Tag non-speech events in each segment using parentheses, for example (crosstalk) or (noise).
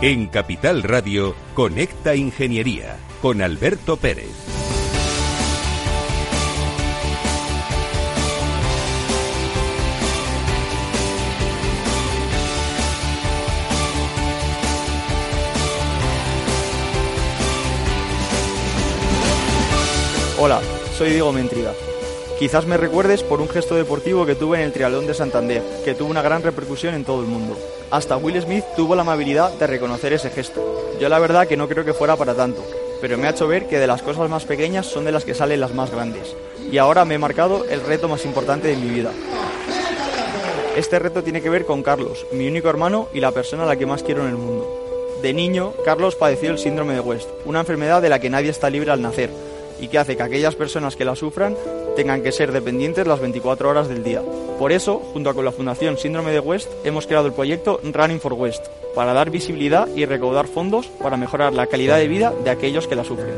En Capital Radio, Conecta Ingeniería con Alberto Pérez. Hola, soy Diego Mentriga. Quizás me recuerdes por un gesto deportivo que tuve en el Triatlón de Santander, que tuvo una gran repercusión en todo el mundo. Hasta Will Smith tuvo la amabilidad de reconocer ese gesto. Yo la verdad que no creo que fuera para tanto, pero me ha hecho ver que de las cosas más pequeñas son de las que salen las más grandes. Y ahora me he marcado el reto más importante de mi vida. Este reto tiene que ver con Carlos, mi único hermano y la persona a la que más quiero en el mundo. De niño, Carlos padeció el síndrome de West, una enfermedad de la que nadie está libre al nacer y que hace que aquellas personas que la sufran tengan que ser dependientes las 24 horas del día. Por eso, junto con la Fundación Síndrome de West, hemos creado el proyecto Running for West, para dar visibilidad y recaudar fondos para mejorar la calidad de vida de aquellos que la sufren.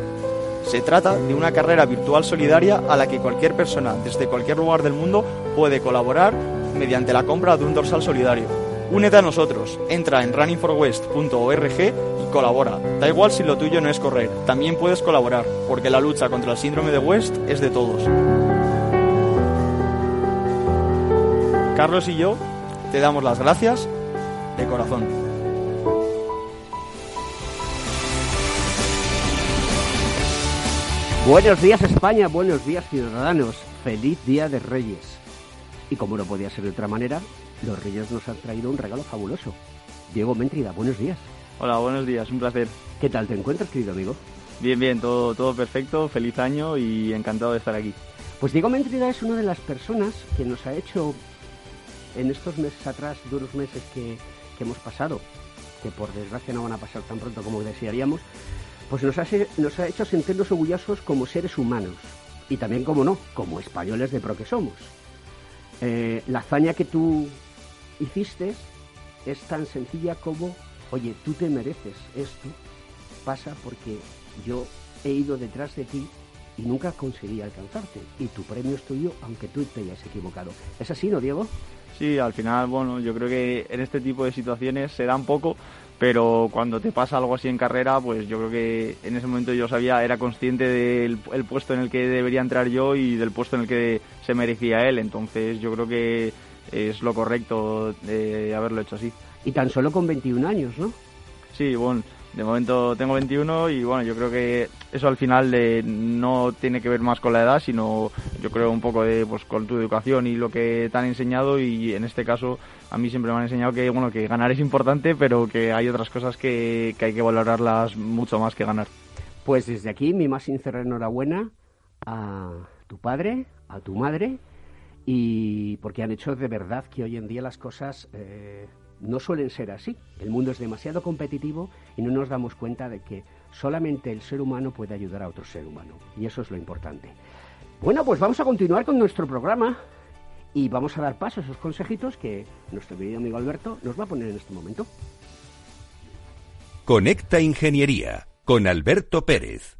Se trata de una carrera virtual solidaria a la que cualquier persona desde cualquier lugar del mundo puede colaborar mediante la compra de un dorsal solidario. Únete a nosotros, entra en runningforwest.org colabora. Da igual si lo tuyo no es correr, también puedes colaborar, porque la lucha contra el síndrome de West es de todos. Carlos y yo te damos las gracias de corazón. Buenos días España, buenos días ciudadanos, feliz Día de Reyes. Y como no podía ser de otra manera, los Reyes nos han traído un regalo fabuloso. Diego Méntrida, buenos días. Hola, buenos días, un placer. ¿Qué tal te encuentras, querido amigo? Bien, bien, todo, todo perfecto, feliz año y encantado de estar aquí. Pues Diego Méntrida es una de las personas que nos ha hecho en estos meses atrás, duros meses que, que hemos pasado, que por desgracia no van a pasar tan pronto como desearíamos, pues nos ha, nos ha hecho sentirnos orgullosos como seres humanos y también, como no, como españoles de pro que somos. Eh, la hazaña que tú hiciste es tan sencilla como, oye, tú te mereces esto, pasa porque yo he ido detrás de ti y nunca conseguí alcanzarte. Y tu premio es tuyo, aunque tú te hayas equivocado. ¿Es así, no, Diego? Sí, al final, bueno, yo creo que en este tipo de situaciones se dan poco, pero cuando te pasa algo así en carrera, pues yo creo que en ese momento yo sabía, era consciente del el puesto en el que debería entrar yo y del puesto en el que se merecía él, entonces yo creo que es lo correcto de haberlo hecho así. Y tan solo con 21 años, ¿no? Sí, bueno, de momento tengo 21 y bueno, yo creo que eso al final no tiene que ver más con la edad, sino yo creo un poco de pues con tu educación y lo que te han enseñado y en este caso a mí siempre me han enseñado que bueno que ganar es importante, pero que hay otras cosas que, que hay que valorarlas mucho más que ganar. Pues desde aquí mi más sincera enhorabuena a tu padre, a tu madre y porque han hecho de verdad que hoy en día las cosas eh, no suelen ser así. El mundo es demasiado competitivo y no nos damos cuenta de que solamente el ser humano puede ayudar a otro ser humano. Y eso es lo importante. Bueno, pues vamos a continuar con nuestro programa y vamos a dar paso a esos consejitos que nuestro querido amigo Alberto nos va a poner en este momento. Conecta Ingeniería con Alberto Pérez.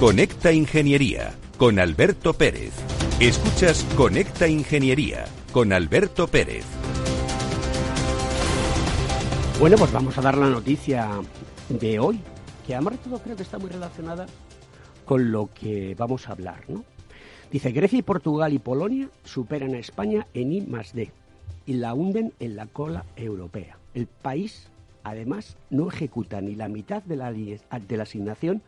Conecta Ingeniería con Alberto Pérez. Escuchas Conecta Ingeniería con Alberto Pérez. Bueno, pues vamos a dar la noticia de hoy, que además de todo creo que está muy relacionada con lo que vamos a hablar, ¿no? Dice, Grecia y Portugal y Polonia superan a España en I más D y la hunden en la cola europea. El país, además, no ejecuta ni la mitad de la, de la asignación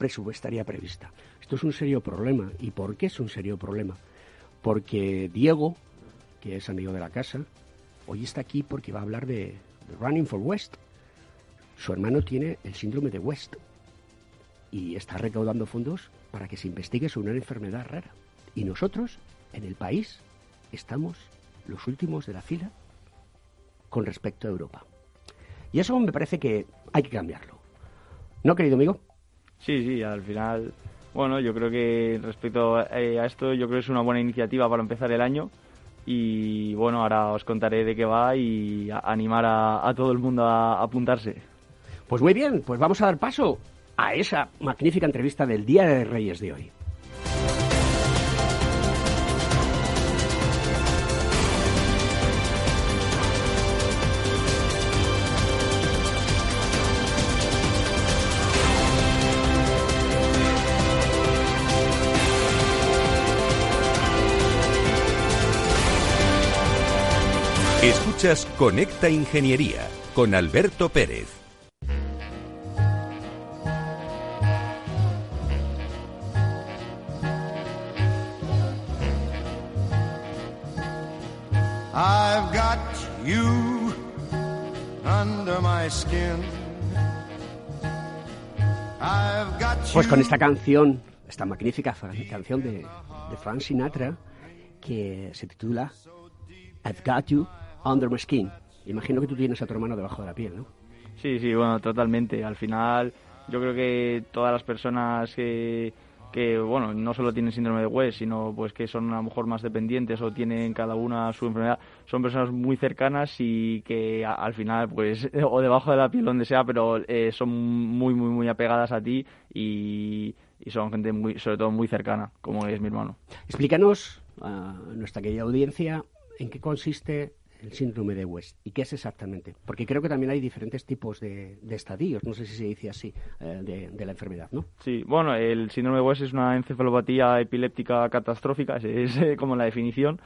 presupuestaria prevista. Esto es un serio problema. ¿Y por qué es un serio problema? Porque Diego, que es amigo de la casa, hoy está aquí porque va a hablar de, Running for West. Su hermano tiene el síndrome de West y está recaudando fondos para que se investigue sobre una enfermedad rara. Y nosotros, en el país, estamos los últimos de la fila con respecto a Europa. Y eso me parece que hay que cambiarlo. ¿No, querido amigo? Sí, sí, al final, bueno, yo creo que respecto eh, a esto, yo creo que es una buena iniciativa para empezar el año y bueno, ahora os contaré de qué va y animar a, todo el mundo a apuntarse. Pues muy bien, pues vamos a dar paso a esa magnífica entrevista del Día de Reyes de hoy. Escuchas Conecta Ingeniería con Alberto Pérez. I've got you under my skin. Pues con esta canción, esta magnífica canción de, de Frank Sinatra, que se titula I've Got You under my skin. Imagino que tú tienes a tu hermano debajo de la piel, ¿no? Sí, sí, bueno, totalmente. Al final, yo creo que todas las personas que, que bueno, no solo tienen síndrome de West, sino pues que son a lo mejor más dependientes o tienen cada una su enfermedad, son personas muy cercanas y que al final, pues, (laughs) o debajo de la piel, donde sea, pero eh, son muy, muy, muy apegadas a ti y, y, son gente muy, sobre todo muy cercana, como es mi hermano. Explícanos a nuestra querida audiencia en qué consiste el síndrome de West. ¿Y qué es exactamente? Porque creo que también hay diferentes tipos de, estadios, no sé si se dice así, eh, de, la enfermedad, ¿no? Sí, bueno, el síndrome de West es una encefalopatía epiléptica catastrófica, (laughs) es, eh, como la definición.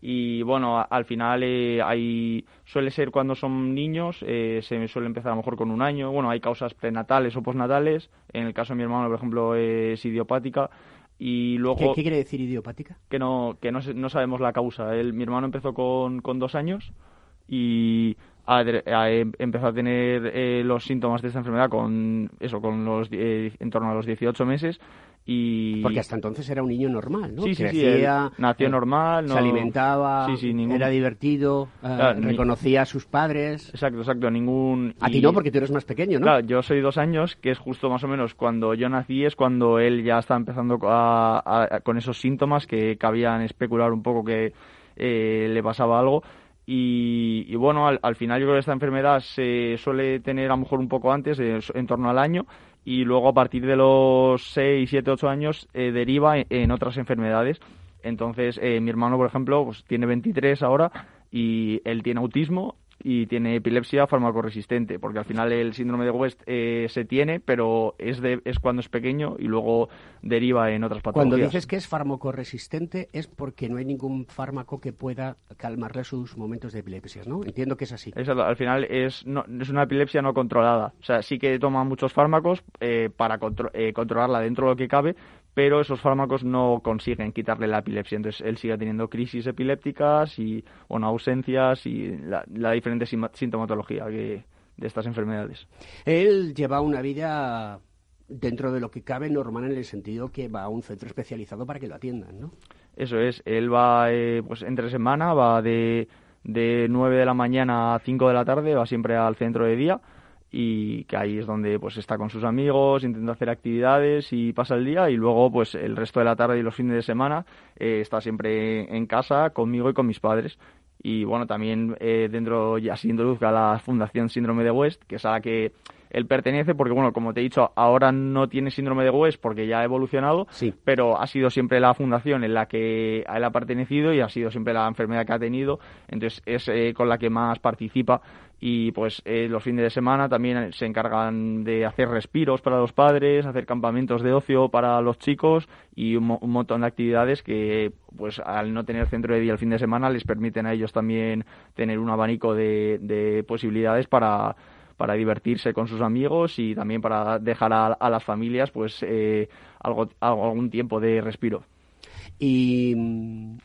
Y bueno, al final eh, hay, suele ser cuando son niños, se suele empezar a lo mejor con un año. Bueno, hay causas prenatales o postnatales. En el caso de mi hermano, por ejemplo, es idiopática y luego ¿Qué, quiere decir idiopática? Que no que no, no sabemos la causa. El, mi hermano empezó con, con dos años y em, empezó a tener eh, los síntomas de esta enfermedad con eso con los eh, en torno a los 18 meses y porque hasta entonces era un niño normal no sí sí sí nació eh, normal se alimentaba era divertido reconocía a sus padres. Exacto exacto ningún a ti no porque tú eres más pequeño no claro yo soy dos años que es justo más o menos cuando yo nací es cuando él ya está empezando con esos síntomas que cabían especular un poco que le pasaba algo y, bueno, al, final yo creo que esta enfermedad se suele tener a lo mejor un poco antes, en torno al año, y luego a partir de los 6, 7, 8 años eh, deriva en, otras enfermedades. Entonces, eh, mi hermano, por ejemplo, pues tiene 23 ahora y él tiene autismo y tiene epilepsia farmacoresistente, porque al final el síndrome de West eh, se tiene, pero es, de, es cuando es pequeño y luego deriva en otras patologías. Cuando dices que es farmacoresistente es porque no hay ningún fármaco que pueda calmarle sus momentos de epilepsia, ¿no? Entiendo que es así. al final es, no, es una epilepsia no controlada. O sea, sí que toma muchos fármacos eh, para eh, controlarla dentro de lo que cabe, pero esos fármacos no consiguen quitarle la epilepsia. Entonces él sigue teniendo crisis epilépticas y bueno, ausencias y la, diferente sintomatología de estas enfermedades. Él lleva una vida dentro de lo que cabe normal en el sentido que va a un centro especializado para que lo atiendan, ¿no? Eso es, él va eh, pues entre semana, va de, de 9 de la mañana a 5 de la tarde, va siempre al centro de día y que ahí es donde pues está con sus amigos, intenta hacer actividades y pasa el día y luego pues el resto de la tarde y los fines de semana eh, está siempre en casa conmigo y con mis padres. Y bueno también eh, dentro ya siendo luz a la Fundación Síndrome de West que es la que él pertenece, porque bueno, como te he dicho, ahora no tiene síndrome de West porque ya ha evolucionado, Sí. pero ha sido siempre la fundación en la que a él ha pertenecido y ha sido siempre la enfermedad que ha tenido, entonces es eh, con la que más participa y pues eh, los fines de semana también se encargan de hacer respiros para los padres, hacer campamentos de ocio para los chicos y un, mo- un montón de actividades que pues al no tener centro de día el fin de semana les permiten a ellos también tener un abanico de, de posibilidades para para divertirse con sus amigos y también para dejar a, a las familias pues eh, algo, algún tiempo de respiro. ¿Y mm,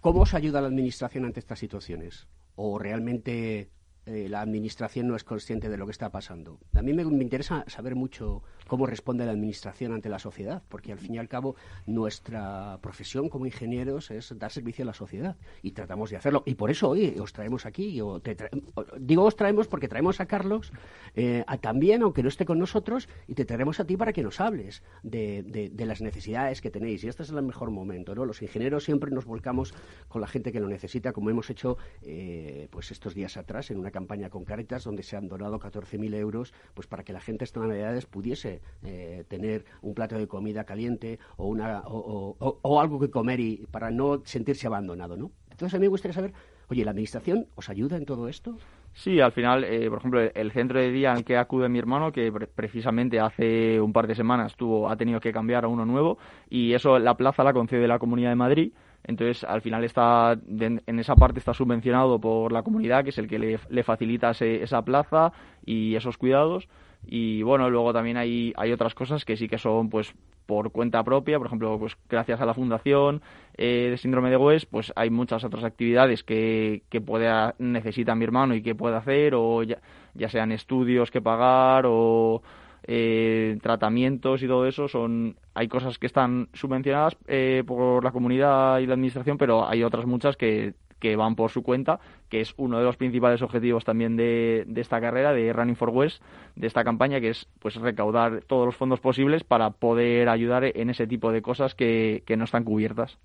cómo os ayuda la Administración ante estas situaciones? ¿O realmente eh, la Administración no es consciente de lo que está pasando? A mí me interesa saber mucho cómo responde la Administración ante la sociedad, porque al fin y al cabo nuestra profesión como ingenieros es dar servicio a la sociedad y tratamos de hacerlo. Y por eso hoy os traemos aquí. o te tra- digo os traemos porque traemos a Carlos eh, también, aunque no esté con nosotros, y te traemos a ti para que nos hables de las necesidades que tenéis. Y este es el mejor momento, ¿no? Los ingenieros siempre nos volcamos con la gente que lo necesita, como hemos hecho eh, pues estos días atrás en una campaña con Caritas, donde se han donado 14.000 euros pues para que la gente estas navidades pudiese eh, tener un plato de comida caliente o, una, o, o- o- algo que comer y para no sentirse abandonado, ¿no? Entonces a mí me gustaría saber, oye, ¿la Administración os ayuda en todo esto? Sí, al final, eh, por ejemplo, el, centro de día al que acude mi hermano, que pre- precisamente hace un par de semanas tuvo, ha tenido que cambiar a uno nuevo, y eso la plaza la concede la Comunidad de Madrid. Entonces, al final está en esa parte está subvencionado por la comunidad, que es el que le, le facilita ese- esa plaza y esos cuidados. Y bueno, luego también hay, hay otras cosas que sí que son pues por cuenta propia, por ejemplo, pues gracias a la fundación eh, de síndrome de West, pues hay muchas otras actividades que, que puede a- necesita mi hermano y que puede hacer, o ya, ya sean estudios que pagar o eh, tratamientos y todo eso, son hay cosas que están subvencionadas eh, por la comunidad y la administración, pero hay otras muchas que que van por su cuenta, que es uno de los principales objetivos también de, de esta carrera, de Running for West, de esta campaña, que es pues recaudar todos los fondos posibles para poder ayudar en ese tipo de cosas que, que no están cubiertas.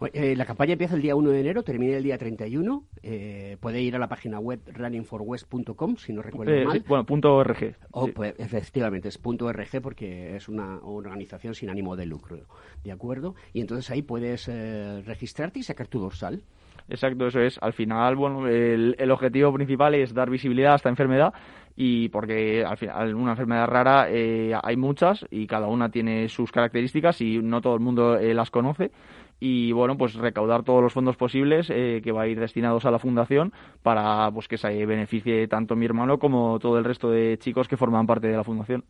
Bueno, eh, la campaña empieza el día 1 de enero, termina el día 31. Eh, puede ir a la página web runningforwest.com, si no recuerdo Eh, mal. sí, bueno, punto .org. Oh, Sí. pues, efectivamente, es punto .org porque es una, una organización sin ánimo de lucro, ¿de acuerdo? Y entonces ahí puedes eh, registrarte y sacar tu dorsal. Exacto, eso es. Al final, bueno, el, objetivo principal es dar visibilidad a esta enfermedad y porque al final una enfermedad rara eh, hay muchas y cada una tiene sus características y no todo el mundo eh, las conoce y bueno pues recaudar todos los fondos posibles eh, que va a ir destinados a la fundación para pues que se beneficie tanto mi hermano como todo el resto de chicos que forman parte de la fundación.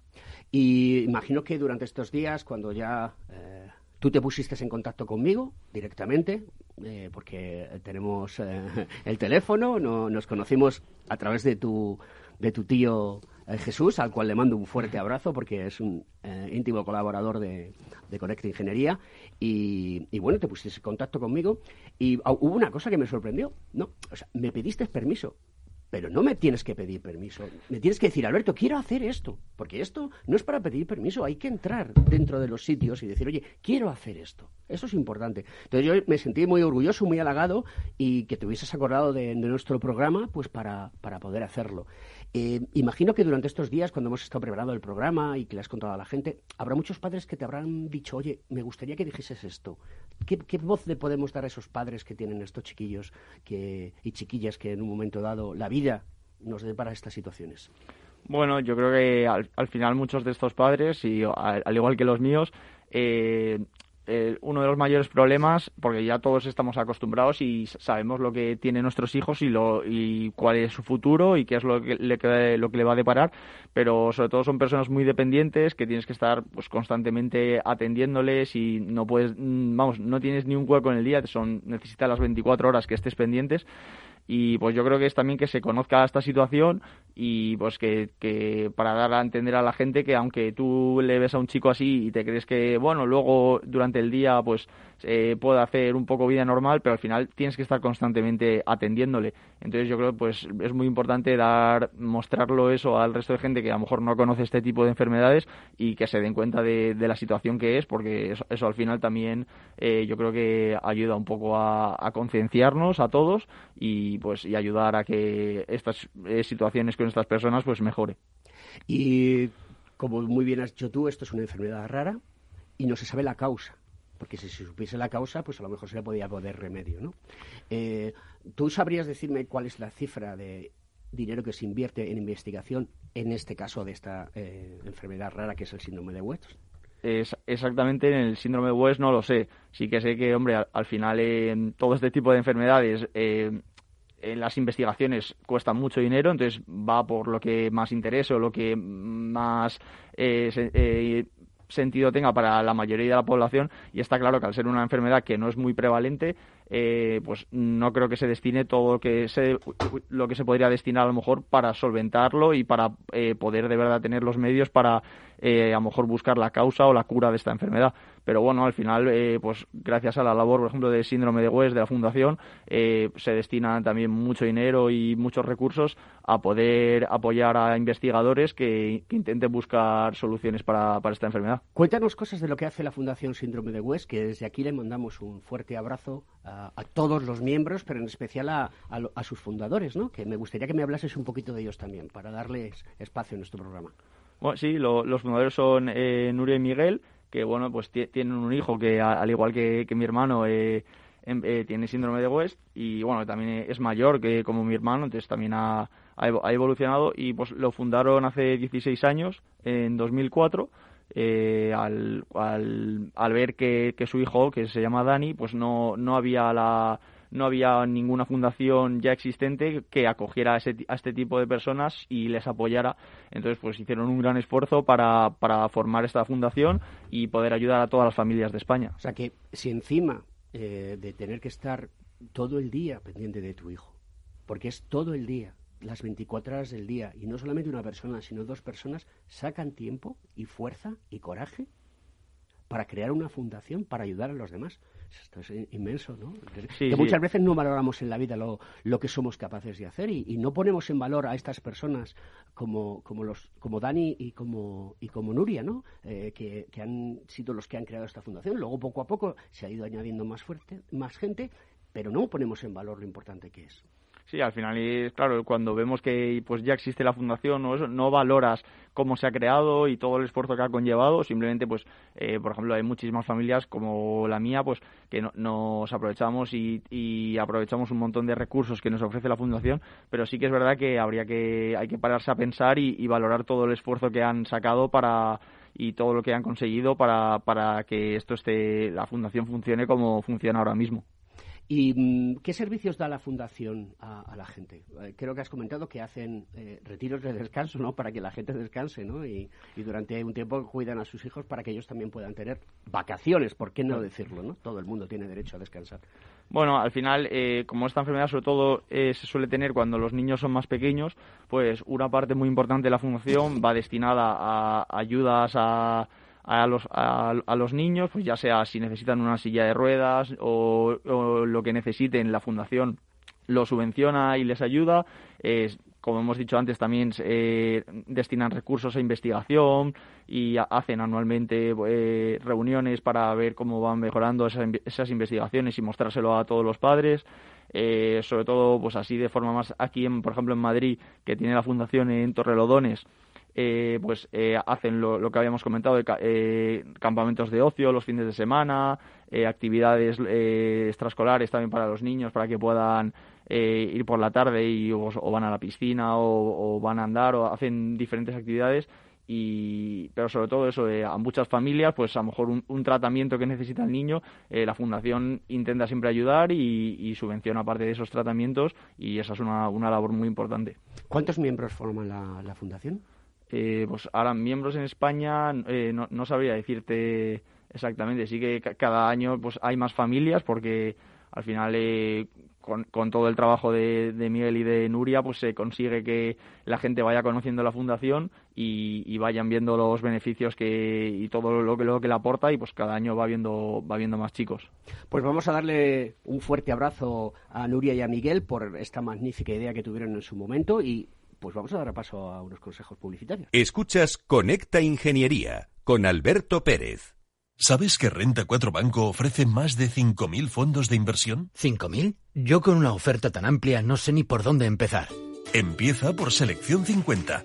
Y imagino que durante estos días, cuando ya eh, tú te pusiste en contacto conmigo directamente, eh, porque tenemos eh, el teléfono, no- nos conocimos a través de tu, de tu tío eh, Jesús, al cual le mando un fuerte abrazo porque es un íntimo colaborador de, de Conecta Ingeniería. Y, bueno, te pusiste en contacto conmigo y hubo una cosa que me sorprendió. No, o sea, me pediste permiso. Pero no me tienes que pedir permiso. Me tienes que decir, Alberto, quiero hacer esto. Porque esto no es para pedir permiso. Hay que entrar dentro de los sitios y decir, oye, quiero hacer esto. Eso es importante. Entonces yo me sentí muy orgulloso, muy halagado y que te hubieses acordado de, de nuestro programa pues para, para poder hacerlo. Eh, imagino que durante estos días, cuando hemos estado preparando el programa y que le has contado a la gente, habrá muchos padres que te habrán dicho, oye, me gustaría que dijeses esto. ¿Qué, voz le podemos dar a esos padres que tienen estos chiquillos que, y chiquillas que en un momento dado la vida nos depara estas situaciones? Bueno, yo creo que al, al final muchos de estos padres, y al, al igual que los míos, eh, eh, uno de los mayores problemas, porque ya todos estamos acostumbrados y sabemos lo que tienen nuestros hijos y, lo, y cuál es su futuro y qué es lo que, le, lo que le va a deparar, pero sobre todo son personas muy dependientes que tienes que estar pues constantemente atendiéndoles y no puedes, mm, vamos, no tienes ni un hueco en el día, son necesitas las 24 horas que estés pendientes y pues yo creo que es también que se conozca esta situación y pues que, que para dar a entender a la gente que aunque tú le ves a un chico así y te crees que bueno luego durante el día pues eh, puede hacer un poco vida normal pero al final tienes que estar constantemente atendiéndole entonces yo creo pues es muy importante dar mostrarlo eso al resto de gente que a lo mejor no conoce este tipo de enfermedades y que se den cuenta de, de la situación que es porque eso, eso al final también eh, yo creo que ayuda un poco a, a concienciarnos a todos y pues y ayudar a que estas eh, situaciones con estas personas pues mejore. Y como muy bien has dicho tú, esto es una enfermedad rara y no se sabe la causa. Porque si se supiese la causa, pues a lo mejor se le podía poner remedio, ¿no? Eh, ¿Tú sabrías decirme cuál es la cifra de dinero que se invierte en investigación, en este caso de esta eh, enfermedad rara que es el síndrome de West? Es exactamente en el síndrome de West no lo sé. Sí que sé que, hombre, al, final en todo este tipo de enfermedades eh, en las investigaciones cuesta mucho dinero, entonces va por lo que más interesa o lo que más eh, sentido tenga para la mayoría de la población y está claro que al ser una enfermedad que no es muy prevalente eh, pues no creo que se destine todo lo que se, lo que se podría destinar a lo mejor para solventarlo y para eh, poder de verdad tener los medios para eh, a lo mejor buscar la causa o la cura de esta enfermedad. Pero bueno, al final, pues gracias a la labor, por ejemplo, de síndrome de West de la Fundación, se destina también mucho dinero y muchos recursos a poder apoyar a investigadores que, intenten buscar soluciones para, esta enfermedad. Cuéntanos cosas de lo que hace la Fundación Síndrome de West, que desde aquí le mandamos un fuerte abrazo a, todos los miembros, pero en especial a, sus fundadores, ¿no? Que me gustaría que me hablases un poquito de ellos también, para darles espacio en nuestro programa. Bueno, sí, los fundadores son eh, Nuria y Miguel, que bueno, pues tienen un hijo que al igual que, mi hermano eh, em, eh, tiene síndrome de West y bueno, también es mayor que como mi hermano, entonces también ha, ha evolucionado y pues lo fundaron hace 16 años, en 2004 eh, al, al, ver que, su hijo, que se llama Dani, pues no, no había la no había ninguna fundación ya existente que acogiera a, ese, a, este tipo de personas y les apoyara. Entonces, pues hicieron un gran esfuerzo para, para formar esta fundación y poder ayudar a todas las familias de España. O sea que si encima eh, de tener que estar todo el día pendiente de tu hijo, porque es todo el día, las 24 horas del día, y no solamente una persona, sino dos personas, sacan tiempo y fuerza y coraje para crear una fundación para ayudar a los demás. Esto es inmenso, ¿no? que muchas veces no valoramos en la vida lo, lo que somos capaces de hacer y, no ponemos en valor a estas personas como, como, los, como Dani y como, y como Nuria, ¿no? Eh, que, que, han sido los que han creado esta fundación. Luego, poco a poco, se ha ido añadiendo más, fuerte, más gente, pero no ponemos en valor lo importante que es. Sí, al final es claro, cuando vemos que pues ya existe la fundación o eso, no valoras cómo se ha creado y todo el esfuerzo que ha conllevado, simplemente pues eh, por ejemplo hay muchísimas familias como la mía pues que nos aprovechamos y, aprovechamos un montón de recursos que nos ofrece la fundación, pero sí que es verdad que habría que hay que pararse a pensar y, y valorar todo el esfuerzo que han sacado para y todo lo que han conseguido para, para que esto esté la fundación funcione como funciona ahora mismo. ¿Y mm, qué servicios da la Fundación a, la gente? Eh, creo que has comentado que hacen eh, retiros de descanso, ¿no? Para que la gente descanse, ¿no? Y, durante un tiempo cuidan a sus hijos para que ellos también puedan tener vacaciones, ¿por qué no decirlo, no? Todo el mundo tiene derecho a descansar. Bueno, al final, eh, como esta enfermedad sobre todo se suele tener cuando los niños son más pequeños, pues una parte muy importante de la fundación va destinada a ayudas a a los, a, los niños, pues ya sea si necesitan una silla de ruedas o, lo que necesiten, la fundación lo subvenciona y les ayuda. como hemos dicho antes, también eh, destinan recursos a investigación y hacen anualmente eh, reuniones para ver cómo van mejorando esas, esas, investigaciones y mostrárselo a todos los padres. Eh, sobre todo, pues así de forma más aquí, en, por ejemplo, en Madrid, que tiene la fundación en Torrelodones, eh, pues eh, hacen lo, que habíamos comentado de eh, campamentos de ocio los fines de semana, actividades extraescolares también para los niños para que puedan ir por la tarde y o, van a la piscina o, van a andar o hacen diferentes actividades y pero sobre todo eso a muchas familias pues a lo mejor un, tratamiento que necesita el niño la fundación intenta siempre ayudar y, subvenciona parte de esos tratamientos y esa es una, una labor muy importante ¿cuántos miembros forman la fundación? Eh, pues ahora miembros en España eh, no, sabría decirte exactamente. Sí que cada año pues hay más familias porque al final eh, con, todo el trabajo de, de, Miguel y de Nuria pues se consigue que la gente vaya conociendo la fundación y, vayan viendo los beneficios que y todo lo que lo que le aporta y pues cada año va viendo va viendo más chicos. Pues vamos a darle un fuerte abrazo a Nuria y a Miguel por esta magnífica idea que tuvieron en su momento y pues vamos a dar paso a unos consejos publicitarios. Escuchas Conecta Ingeniería con Alberto Pérez. ¿Sabes que Renta 4 Banco ofrece más de 5.000 fondos de inversión? ¿5.000? Yo con una oferta tan amplia no sé ni por dónde empezar. Empieza por Selección 50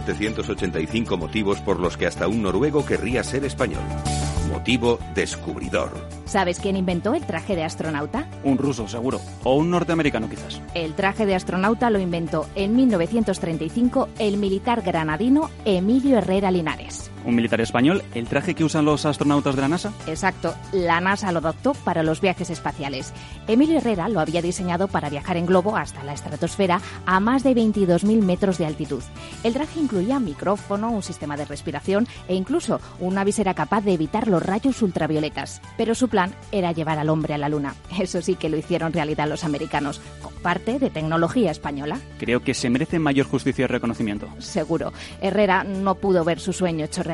1785 motivos por los que hasta un noruego querría ser español. Motivo descubridor. ¿Sabes quién inventó el traje de astronauta? Un ruso, seguro. O un norteamericano, quizás. El traje de astronauta lo inventó en 1935 el militar granadino Emilio Herrera Linares un militar español, el traje que usan los astronautas de la NASA. Exacto, la NASA lo adoptó para los viajes espaciales. Emilio Herrera lo había diseñado para viajar en globo hasta la estratosfera a más de 22.000 metros de altitud. El traje incluía micrófono, un sistema de respiración e incluso una visera capaz de evitar los rayos ultravioletas. Pero su plan era llevar al hombre a la Luna. Eso sí que lo hicieron realidad los americanos, con parte de tecnología española. Creo que se merece mayor justicia y reconocimiento. Seguro. Herrera no pudo ver su sueño hecho realidad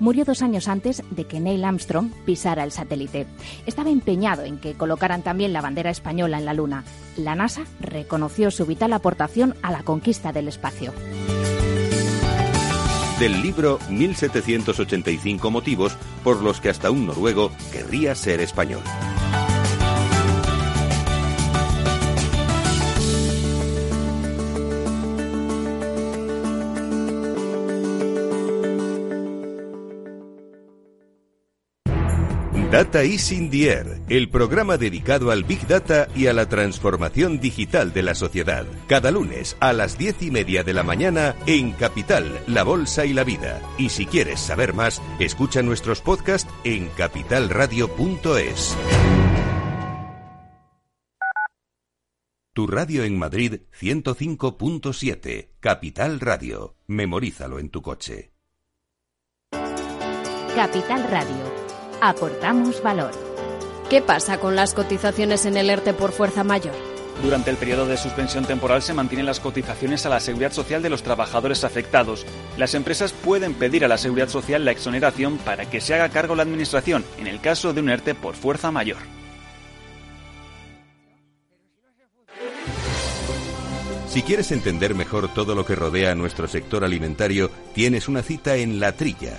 Murió dos años antes de que Neil Armstrong pisara el satélite. Estaba empeñado en que colocaran también la bandera española en la Luna. La NASA reconoció su vital aportación a la conquista del espacio. Del libro 1785 motivos por los que hasta un noruego querría ser español. Data is in the Air, el programa dedicado al Big Data y a la transformación digital de la sociedad. Cada lunes a las diez y media de la mañana en Capital, La Bolsa y la Vida. Y si quieres saber más, escucha nuestros podcasts en capitalradio.es. Tu radio en Madrid 105.7, Capital Radio. Memorízalo en tu coche. Capital Radio aportamos valor. ¿Qué pasa con las cotizaciones en el ERTE por fuerza mayor? Durante el periodo de suspensión temporal se mantienen las cotizaciones a la seguridad social de los trabajadores afectados. Las empresas pueden pedir a la seguridad social la exoneración para que se haga cargo la administración en el caso de un ERTE por fuerza mayor. Si quieres entender mejor todo lo que rodea a nuestro sector alimentario, tienes una cita en La Trilla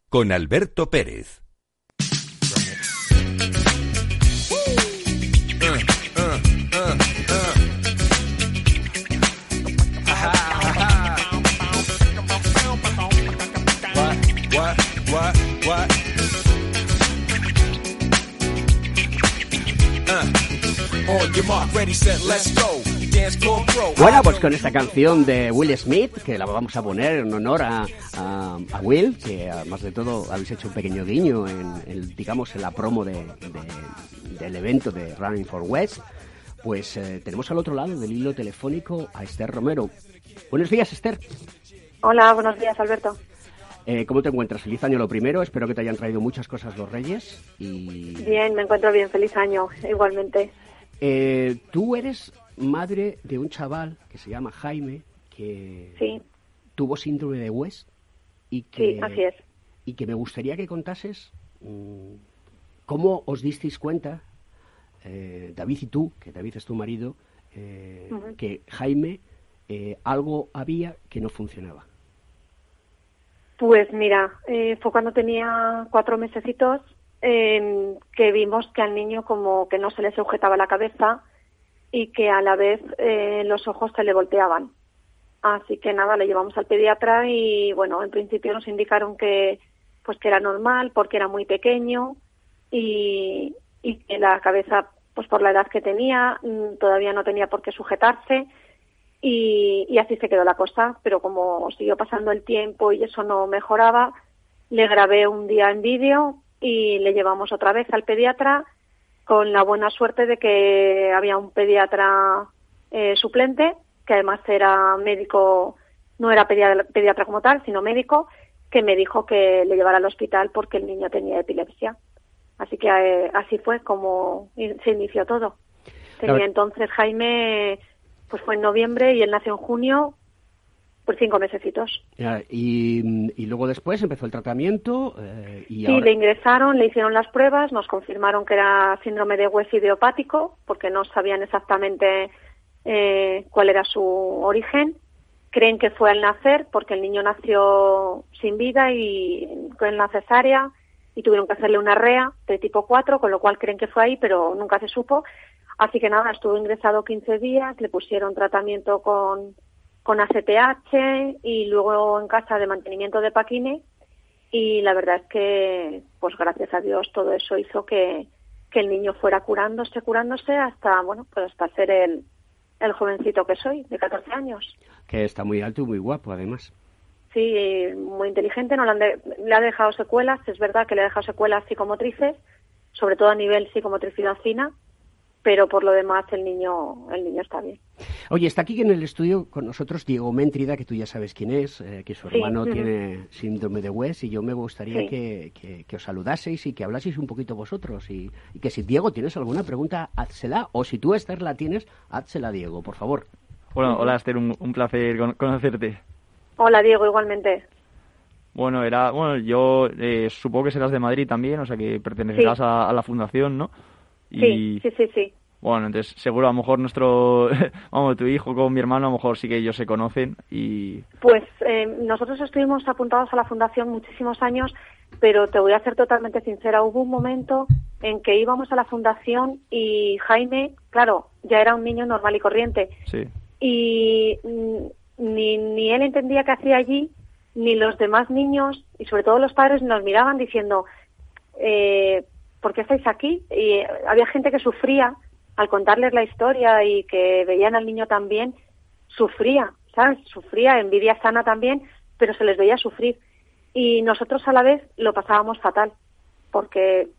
con Alberto Pérez. Bueno, pues con esta canción de Will Smith, que la vamos a poner en honor a, a, Will, que además de todo habéis hecho un pequeño guiño en, el, digamos, en la promo de, del evento de Running for West, pues eh, tenemos al otro lado del hilo telefónico a Esther Romero. Buenos días, Esther. Hola, buenos días, Alberto. Eh, ¿Cómo te encuentras? Feliz año lo primero. Espero que te hayan traído muchas cosas los Reyes. Y... Bien, me encuentro bien. Feliz año, igualmente. Eh, tú eres madre de un chaval que se llama Jaime, que tuvo síndrome de West y que, sí, así es. y que me gustaría que contases mm, cómo os disteis cuenta, eh, David y tú, que David es tu marido, eh, que Jaime algo había que no funcionaba. Pues mira, fue cuando tenía cuatro mesecitos eh, que vimos que al niño como que no se le sujetaba la cabeza y que a la vez eh, los ojos se le volteaban. Así que nada, le llevamos al pediatra y bueno, en principio nos indicaron que pues que era normal porque era muy pequeño y, y que la cabeza pues por la edad que tenía mm, todavía no tenía por qué sujetarse y, y así se quedó la cosa, pero como siguió pasando el tiempo y eso no mejoraba, le grabé un día en vídeo y le llevamos otra vez al pediatra con la buena suerte de que había un pediatra eh, suplente, que además era médico, no era pediatra, como tal, sino médico, que me dijo que le llevara al hospital porque el niño tenía epilepsia. Así que eh, así fue como se inició todo. Tenía entonces Jaime, pues fue en noviembre y él nació en junio, por cinco mesecitos. Y, luego después empezó el tratamiento. Eh, y sí, le ingresaron, le hicieron las pruebas, nos confirmaron que era síndrome de hueso idiopático, porque no sabían exactamente eh, cuál era su origen. Creen que fue al nacer, porque el niño nació sin vida y con la cesárea y tuvieron que hacerle una REA de tipo 4, con lo cual creen que fue ahí, pero nunca se supo. Así que nada, estuvo ingresado 15 días, le pusieron tratamiento con con ACTH y luego en casa de mantenimiento de paquine y la verdad es que pues gracias a Dios todo eso hizo que, que el niño fuera curándose, curándose hasta bueno pues hasta ser el, el jovencito que soy de 14 años. Que está muy alto y muy guapo además. Sí, muy inteligente, no le, le ha dejado secuelas, es verdad que le ha dejado secuelas psicomotrices, sobre todo a nivel psicomotricidad fina, pero por lo demás el niño el niño está bien. Oye, está aquí en el estudio con nosotros Diego Méntrida, que tú ya sabes quién es, eh, que su hermano tiene síndrome de West, y yo me gustaría que, que, os saludaseis y que hablaseis un poquito vosotros. Y, que si Diego tienes alguna pregunta, házsela, o si tú, Esther, la tienes, házsela, Diego, por favor. Bueno, hola, Esther, un, placer conocerte. Hola, Diego, igualmente. Bueno, era, bueno, yo eh, supongo que serás de Madrid también, o sea que pertenecerás a, la fundación, ¿no? Sí, sí, sí, sí. Bueno, entonces seguro a lo mejor nuestro, (laughs) vamos, tu hijo con mi hermano a lo mejor sí que ellos se conocen y... Pues eh, nosotros estuvimos apuntados a la fundación muchísimos años, pero te voy a ser totalmente sincera, hubo un momento en que íbamos a la fundación y Jaime, claro, ya era un niño normal y corriente. Sí. Y mm, ni, ni él entendía qué hacía allí, ni los demás niños, y sobre todo los padres, nos miraban diciendo, eh, ¿por qué estáis aquí? Y había gente que sufría al contarles la historia y que veían al niño también, sufría, ¿sabes? Sufría, envidia sana también, pero se les veía sufrir. Y nosotros a la vez lo pasábamos fatal, porque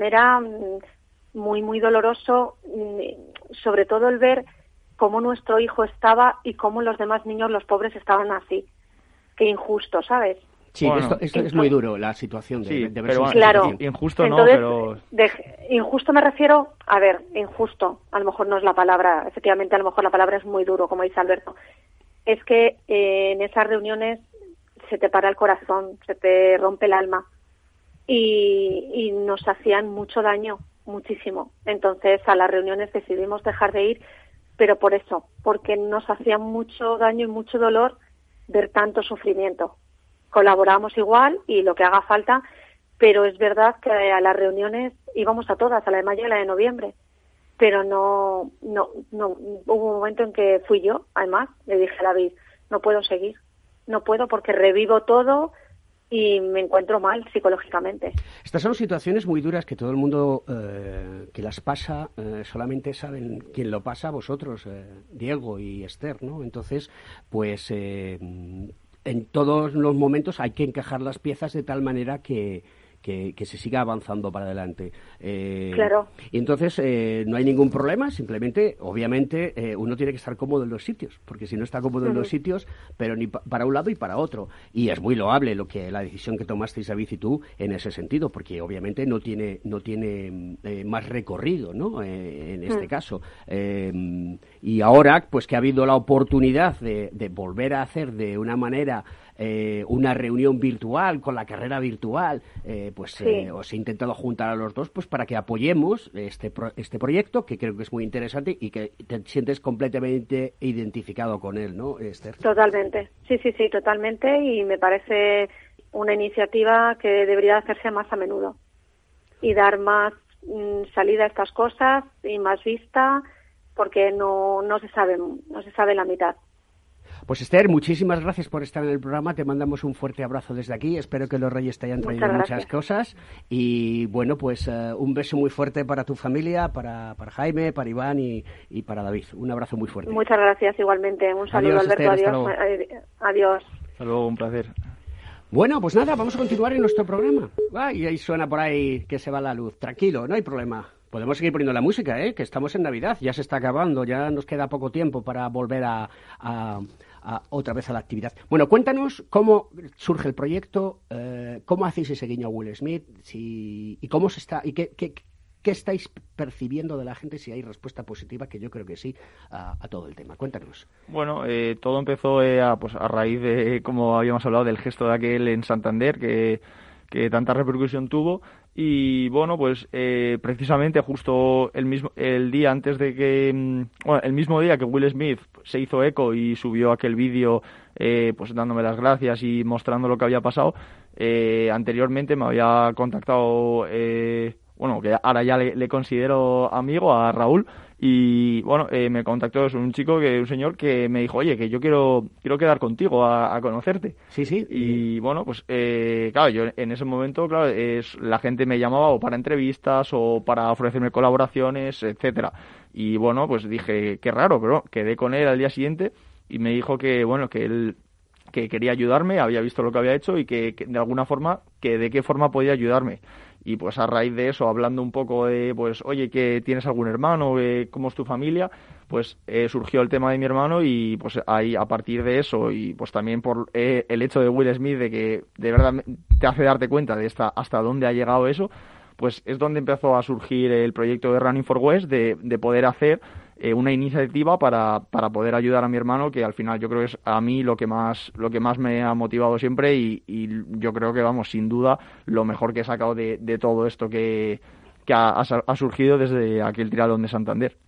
era muy, muy doloroso, sobre todo el ver cómo nuestro hijo estaba y cómo los demás niños, los pobres, estaban así. Qué injusto, ¿sabes? Sí, esto, es muy duro, la situación de, de claro. Injusto no, pero... injusto me refiero, a ver, injusto, a lo mejor no es la palabra, efectivamente a lo mejor la palabra es muy duro, como dice Alberto. Es que eh, en esas reuniones se te para el corazón, se te rompe el alma y, y nos hacían mucho daño, muchísimo. Entonces a las reuniones decidimos dejar de ir, pero por eso, porque nos hacía mucho daño y mucho dolor ver tanto sufrimiento. Colaboramos igual y lo que haga falta, pero es verdad que a las reuniones íbamos a todas, a la de mayo y a la de noviembre, pero no, no, no, hubo un momento en que fui yo, además, le dije a David, no puedo seguir, no puedo porque revivo todo, y me encuentro mal psicológicamente. Estas son situaciones muy duras que todo el mundo eh, que las pasa eh, solamente saben quién lo pasa, vosotros, eh, Diego y Esther, ¿no? Entonces, pues en todos los momentos hay que encajar las piezas de tal manera que, que, se siga avanzando para adelante. Eh, claro. Y entonces eh, no hay ningún problema, simplemente, obviamente, eh, uno tiene que estar cómodo en los sitios, porque si no está cómodo en los sitios, pero ni para un lado y para otro. Y es muy loable lo que la decisión que tomasteis David y tú en ese sentido, porque obviamente no tiene no tiene más recorrido, ¿no? en este mm. caso. y ahora, pues que ha habido la oportunidad de, de volver a hacer de una manera eh, una reunión virtual con la carrera virtual, eh, pues eh, os he intentado juntar a los dos pues para que apoyemos este, este proyecto que creo que es muy interesante y que te sientes completamente identificado con él, ¿no, Esther? Totalmente, sí, sí, sí, totalmente y me parece una iniciativa que debería hacerse más a menudo y dar más mm, salida a estas cosas y más vista porque no, no se sabe no se sabe la mitad. Pues Esther, muchísimas gracias por estar en el programa. Te mandamos un fuerte abrazo desde aquí. Espero que los Reyes te hayan traído muchas, cosas. Y bueno, pues eh, un beso muy fuerte para tu familia, para, para Jaime, para Iván y, y, para David. Un abrazo muy fuerte. Muchas gracias igualmente. Un saludo, Alberto. adiós. Eh, adiós. Hasta luego, un placer. Bueno, pues nada, vamos a continuar en nuestro programa. y ahí suena por ahí que se va la luz. Tranquilo, no hay problema. Podemos seguir poniendo la música, ¿eh? que estamos en Navidad, ya se está acabando, ya nos queda poco tiempo para volver a, otra vez a la actividad. Bueno, cuéntanos cómo surge el proyecto, eh, cómo hacéis ese guiño a Will Smith y cómo se está y qué, qué, estáis percibiendo de la gente, si hay respuesta positiva, que yo creo que sí, a, todo el tema. Cuéntanos. Bueno, eh, todo empezó eh, a, pues, a raíz de, como habíamos hablado, del gesto de aquel en Santander que, que tanta repercusión tuvo. Y bueno pues eh, precisamente justo el mismo el día antes de que mm, bueno, el mismo día que Will Smith se hizo eco y subió aquel vídeo eh, pues dándome las gracias y mostrando lo que había pasado eh, anteriormente me había contactado bueno que ahora ya le considero amigo a Raúl y bueno, eh, me contactó un chico, que un señor que me dijo, oye, que yo quiero quiero quedar contigo a, conocerte. Sí, sí. Y bueno, pues eh, claro, yo en ese momento, claro, es, la gente me llamaba o para entrevistas o para ofrecerme colaboraciones, etcétera. Y bueno, pues dije, qué raro, pero quedé con él al día siguiente y me dijo que, bueno, que él que quería ayudarme, había visto lo que había hecho y que, que de alguna forma, que de qué forma podía ayudarme y pues a raíz de eso, hablando un poco de, pues, oye, que tienes algún hermano, cómo es tu familia, pues eh, surgió el tema de mi hermano y pues ahí a partir de eso y pues también por eh, el hecho de Will Smith de que de verdad te hace darte cuenta de esta, hasta dónde ha llegado eso, pues es donde empezó a surgir el proyecto de Running for West de, de poder hacer eh, una iniciativa para, para poder ayudar a mi hermano, que al final yo creo que es a mí lo que más, lo que más me ha motivado siempre y, yo creo que, vamos, sin duda, lo mejor que he sacado de, de todo esto que, que ha, ha surgido desde aquel triatlón de Santander.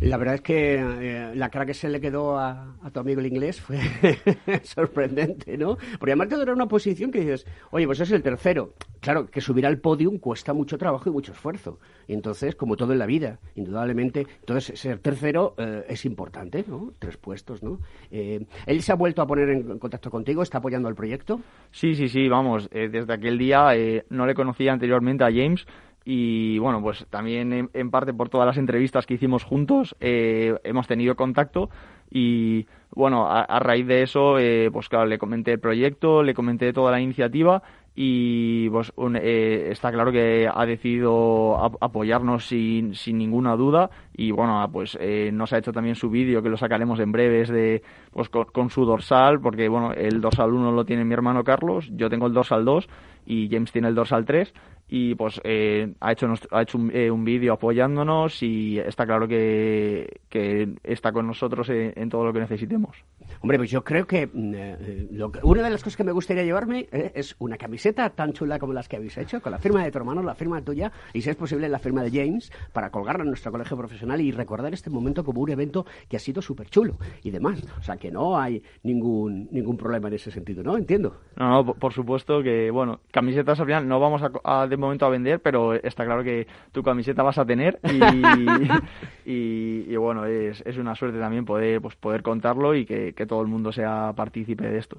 La verdad es que eh, la cara que se le quedó a, tu amigo el inglés fue (laughs) sorprendente, ¿no? Porque además te era una posición que dices, oye, pues es el tercero. Claro, que subir al podium cuesta mucho trabajo y mucho esfuerzo. Y entonces, como todo en la vida, indudablemente, entonces ser tercero eh, es importante, ¿no? Tres puestos, ¿no? Eh, ¿Él se ha vuelto a poner en contacto contigo? ¿Está apoyando el proyecto? Sí, sí, sí, vamos. desde aquel día no le conocía anteriormente a James y bueno, pues también en, parte por todas las entrevistas que hicimos juntos eh, hemos tenido contacto y bueno, a, raíz de eso, eh, pues claro, le comenté el proyecto, le comenté toda la iniciativa y pues eh, está claro que ha decidido apoyarnos sin, sin ninguna duda y bueno, pues nos ha hecho también su vídeo que lo sacaremos en breves de pues con, con, su dorsal porque bueno, el dorsal 1 lo tiene mi hermano Carlos, yo tengo el dorsal 2 y James tiene el dorsal 3 y pues eh, ha hecho ha hecho un, eh, un vídeo apoyándonos y está claro que, que está con nosotros en, todo lo que necesitemos. Hombre, pues yo creo que, mm, eh, lo una de las cosas que me gustaría llevarme es una camiseta tan chula como las que habéis hecho, con la firma de tu hermano, la firma tuya y si es posible la firma de James para colgarla en nuestro colegio profesional y recordar este momento como un evento que ha sido súper chulo y demás. O sea, que no hay ningún, ningún problema en ese sentido, ¿no? Entiendo. No, no, por supuesto que, bueno, camisetas al final no vamos a, a momento a vender, pero está claro que tu camiseta vas a tener (laughs) y, bueno, es, es, una suerte también poder, pues, poder contarlo y que, que todo el mundo sea partícipe de esto.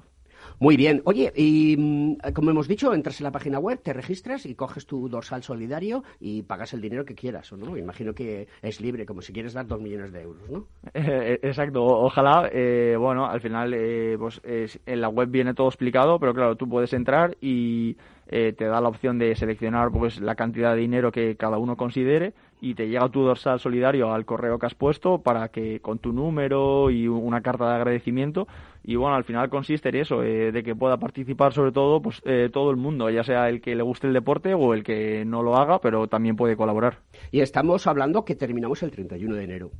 Muy bien. Oye, y mm, como hemos dicho, entras en la página web, te registras y coges tu dorsal solidario y pagas el dinero que quieras, ¿o no? Imagino que es libre, como si quieres dar dos millones de euros, ¿no? Eh, exacto. Ojalá, eh, bueno, al final, eh, pues en la web viene todo explicado, pero claro, tú puedes entrar y te da la opción de seleccionar pues la cantidad de dinero que cada uno considere y te llega tu dorsal solidario al correo que has puesto para que con tu número y una carta de agradecimiento y bueno al final consiste en eso eh, de que pueda participar sobre todo pues eh, todo el mundo ya sea el que le guste el deporte o el que no lo haga pero también puede colaborar. Y estamos hablando que terminamos el 31 de enero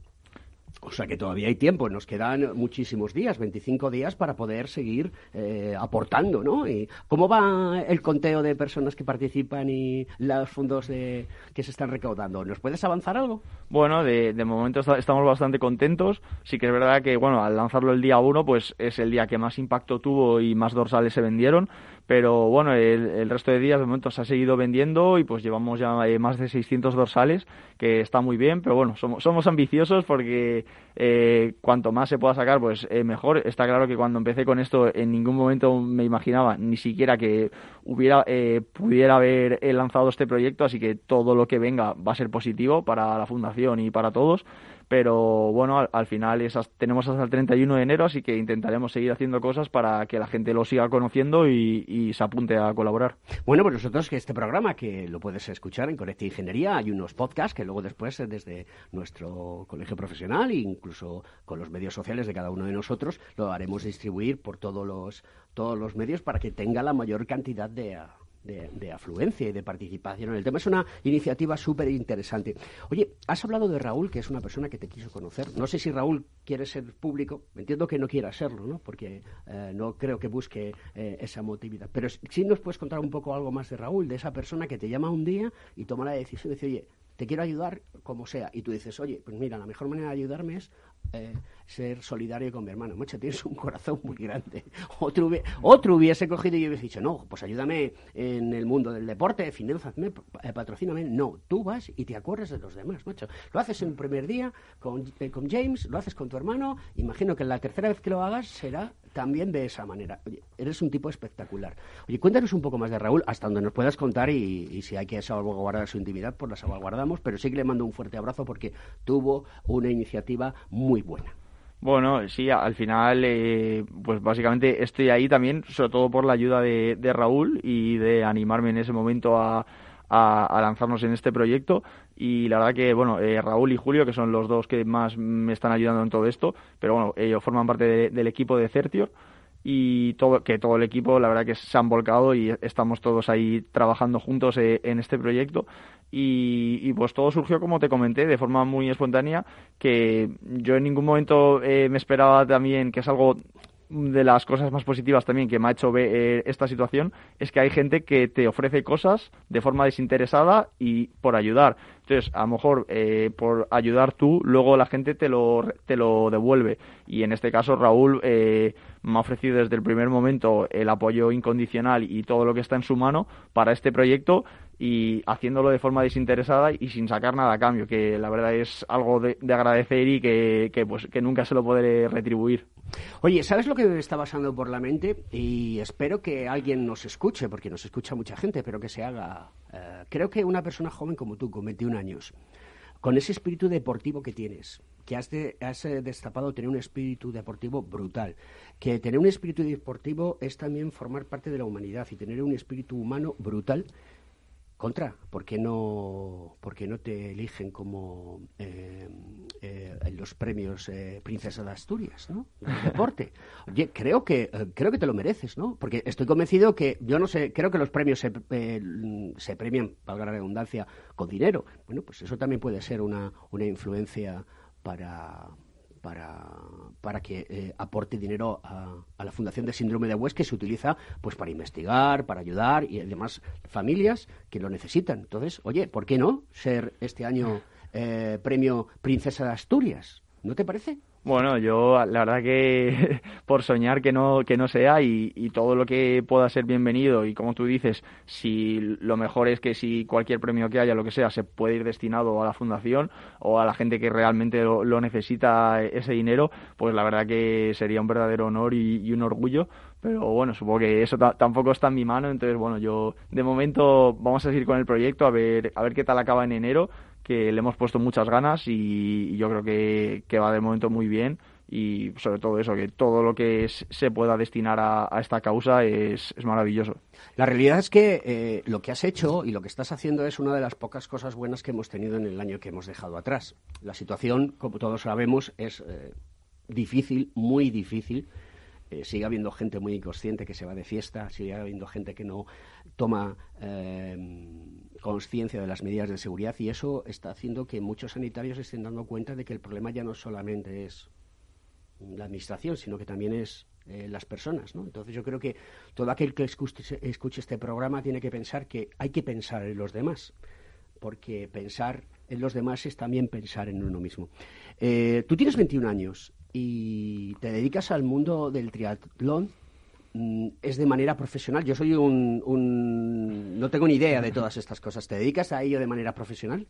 o sea que todavía hay tiempo, nos quedan muchísimos días, 25 días para poder seguir eh, aportando, ¿no? Y ¿Cómo va el conteo de personas que participan y los fondos que se están recaudando? ¿Nos puedes avanzar algo? Bueno, de, de momento estamos bastante contentos. Sí que es verdad que, bueno, al lanzarlo el día 1, pues es el día que más impacto tuvo y más dorsales se vendieron pero bueno, el, resto de días de momento se ha seguido vendiendo y pues llevamos ya eh, más de 600 dorsales, que está muy bien, pero bueno, somos, somos ambiciosos porque eh, cuanto más se pueda sacar, pues eh, mejor. Está claro que cuando empecé con esto en ningún momento me imaginaba ni siquiera que hubiera pudiera haber lanzado este proyecto, así que todo lo que venga va a ser positivo para la fundación y para todos pero bueno, al, final esas, tenemos hasta el 31 de enero, así que intentaremos seguir haciendo cosas para que la gente lo siga conociendo y, se apunte a colaborar. Bueno, pues nosotros que este programa, que lo puedes escuchar en Conecta Ingeniería, hay unos podcasts que luego después eh, desde nuestro colegio profesional e incluso con los medios sociales de cada uno de nosotros lo haremos distribuir por todos los, todos los medios para que tenga la mayor cantidad de de, afluencia y de participación en el tema. Es una iniciativa súper interesante. Oye, has hablado de Raúl, que es una persona que te quiso conocer. No sé si Raúl quiere ser público. Entiendo que no quiera serlo, ¿no? Porque eh, no creo que busque eh, esa motividad. Pero sí nos puedes contar un poco algo más de Raúl, de esa persona que te llama un día y toma la decisión de decir, oye, te quiero ayudar como sea. Y tú dices, oye, pues mira, la mejor manera de ayudarme es eh, ser solidario con mi hermano. Macho, tienes un corazón muy grande. (laughs) Otro, otro hubiese cogido y hubiese dicho, no, pues ayúdame en el mundo del deporte, finanzame, eh, patrocíname. No, tú vas y te acuerdas de los demás, macho. Lo haces en el primer día con, eh, con James, lo haces con tu hermano. Imagino que la tercera vez que lo hagas será también de esa manera. Oye, eres un tipo espectacular. Oye, cuéntanos un poco más de Raúl, hasta donde nos puedas contar y, si hay que salvaguardar su intimidad, pues la salvaguardamos, pero sí que le mando un fuerte abrazo porque tuvo una iniciativa muy buena. Bueno, sí, al final, eh, pues básicamente estoy ahí también, sobre todo por la ayuda de, Raúl y de animarme en ese momento a, lanzarnos en este proyecto. Y la verdad que, bueno, eh, Raúl y Julio, que son los dos que más me están ayudando en todo esto, pero bueno, ellos forman parte del equipo de Certior y todo, que todo el equipo, la verdad que se han volcado y estamos todos ahí trabajando juntos eh, en este proyecto y, pues todo surgió, como te comenté, de forma muy espontánea, que yo en ningún momento eh, me esperaba también, que es algo de las cosas más positivas también que me ha hecho ver eh, esta situación es que hay gente que te ofrece cosas de forma desinteresada y por ayudar. Entonces, a lo mejor eh, por ayudar tú, luego la gente te lo, te lo devuelve. Y en este caso, Raúl me ha ofrecido desde el primer momento el apoyo incondicional y todo lo que está en su mano para este proyecto y haciéndolo de forma desinteresada y sin sacar nada a cambio, que la verdad es algo de, agradecer y que, que, pues, que nunca se lo podré retribuir. Oye, ¿sabes lo que me está pasando por la mente? Y espero que alguien nos escuche, porque nos escucha mucha gente, pero que se haga... Eh, creo que una persona joven como tú, con 21 años, con ese espíritu deportivo que tienes, que has, has eh, destapado tener un espíritu deportivo brutal, que tener un espíritu deportivo es también formar parte de la humanidad y tener un espíritu humano brutal contra, ¿por qué no, por no te eligen como eh, eh, los premios eh, Princesa de Asturias, ¿no? Del deporte. (laughs) Oye, creo que, eh, creo que te lo mereces, ¿no? Porque estoy convencido que, yo no sé, creo que los premios se, se premian, valga la redundancia, con dinero. Bueno, pues eso también puede ser una, una influencia para, para, para que eh, aporte dinero a, la Fundación de Síndrome de West que se utiliza pues para investigar, para ayudar y además familias que lo necesitan. Entonces, oye, ¿por qué no ser este año eh, premio Princesa de Asturias? ¿No te parece? Bueno, yo la verdad que (laughs) por soñar que no, que no sea y, todo lo que pueda ser bienvenido y como tú dices, si lo mejor es que si cualquier premio que haya, lo que sea, se puede ir destinado a la fundación o a la gente que realmente lo, necesita ese dinero, pues la verdad que sería un verdadero honor y, un orgullo. Pero bueno, supongo que eso tampoco está en mi mano, entonces bueno, yo de momento vamos a seguir con el proyecto a ver, a ver qué tal acaba en enero que le hemos puesto muchas ganas y yo creo que, va de momento muy bien y sobre todo eso, que todo lo que se pueda destinar a, esta causa es, maravilloso. La realidad es que eh, lo que has hecho y lo que estás haciendo es una de las pocas cosas buenas que hemos tenido en el año que hemos dejado atrás. La situación, como todos sabemos, es eh, difícil, muy difícil. Eh, sigue habiendo gente muy inconsciente que se va de fiesta, sigue habiendo gente que no toma conciencia de las medidas de seguridad y eso está haciendo que muchos sanitarios estén dando cuenta de que el problema ya no solamente es la administración, sino que también es eh, las personas. ¿no? Entonces yo creo que todo aquel que escuche, este programa tiene que pensar que hay que pensar en los demás, porque pensar en los demás es también pensar en uno mismo. Eh, tú tienes 21 años y te dedicas al mundo del triatlón es de manera profesional. Yo soy un, No tengo ni idea de todas estas cosas. ¿Te dedicas a ello de manera profesional?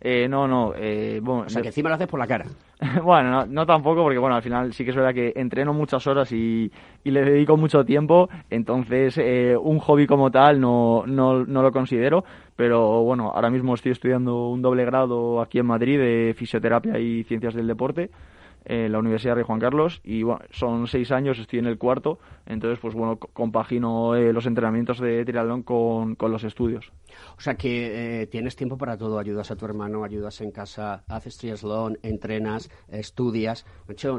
Eh, no, no. Eh, bueno, o sea, que encima lo haces por la cara. (laughs) bueno, no, tampoco, porque bueno, al final sí que es verdad que entreno muchas horas y, le dedico mucho tiempo. Entonces, eh, un hobby como tal no, no, no lo considero. Pero bueno, ahora mismo estoy estudiando un doble grado aquí en Madrid de fisioterapia y ciencias del deporte en la Universidad de Juan Carlos y bueno, son seis años, estoy en el cuarto, entonces pues bueno, compagino eh, los entrenamientos de triatlón con, con, los estudios. O sea que eh, tienes tiempo para todo, ayudas a tu hermano, ayudas en casa, haces triatlón, entrenas, estudias, hecho,